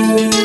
Música